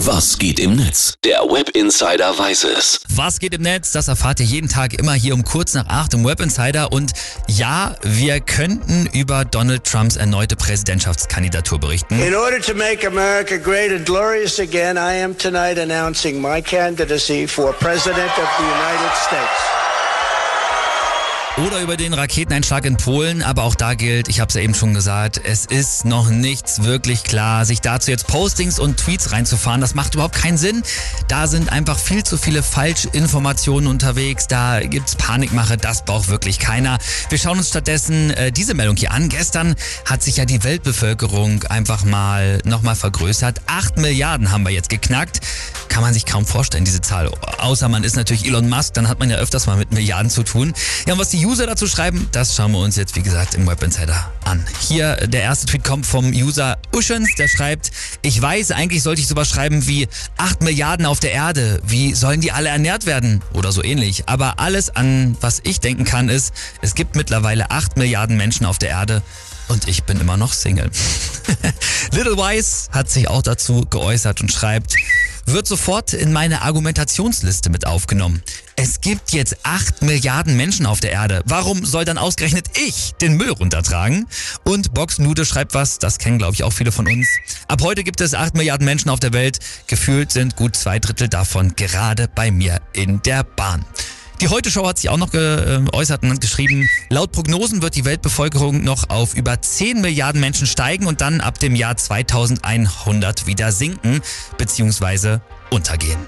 Was geht im Netz? Der Web Insider weiß es. Was geht im Netz? Das erfahrt ihr jeden Tag immer hier um kurz nach acht im Web Insider. Und ja, wir könnten über Donald Trumps erneute Präsidentschaftskandidatur berichten. In order to make America great and glorious again, I am tonight announcing my candidacy for President of the United States. Oder über den Raketeneinschlag in Polen, aber auch da gilt, ich habe es ja eben schon gesagt, es ist noch nichts wirklich klar. Sich dazu jetzt Postings und Tweets reinzufahren, das macht überhaupt keinen Sinn. Da sind einfach viel zu viele Falschinformationen unterwegs, da gibt's Panikmache, das braucht wirklich keiner. Wir schauen uns stattdessen äh, diese Meldung hier an. Gestern hat sich ja die Weltbevölkerung einfach mal nochmal vergrößert. Acht Milliarden haben wir jetzt geknackt kann man sich kaum vorstellen, diese Zahl. Außer man ist natürlich Elon Musk, dann hat man ja öfters mal mit Milliarden zu tun. Ja, und was die User dazu schreiben, das schauen wir uns jetzt, wie gesagt, im Web Insider an. Hier, der erste Tweet kommt vom User Uschens, der schreibt, ich weiß, eigentlich sollte ich sowas schreiben wie 8 Milliarden auf der Erde, wie sollen die alle ernährt werden? Oder so ähnlich. Aber alles an was ich denken kann ist, es gibt mittlerweile 8 Milliarden Menschen auf der Erde und ich bin immer noch Single. Little Wise hat sich auch dazu geäußert und schreibt, wird sofort in meine Argumentationsliste mit aufgenommen. Es gibt jetzt 8 Milliarden Menschen auf der Erde. Warum soll dann ausgerechnet ich den Müll runtertragen? Und Box Nude schreibt was, das kennen glaube ich auch viele von uns. Ab heute gibt es 8 Milliarden Menschen auf der Welt. Gefühlt sind gut zwei Drittel davon gerade bei mir in der Bahn. Die Heute-Show hat sich auch noch geäußert und geschrieben, laut Prognosen wird die Weltbevölkerung noch auf über 10 Milliarden Menschen steigen und dann ab dem Jahr 2100 wieder sinken bzw. untergehen.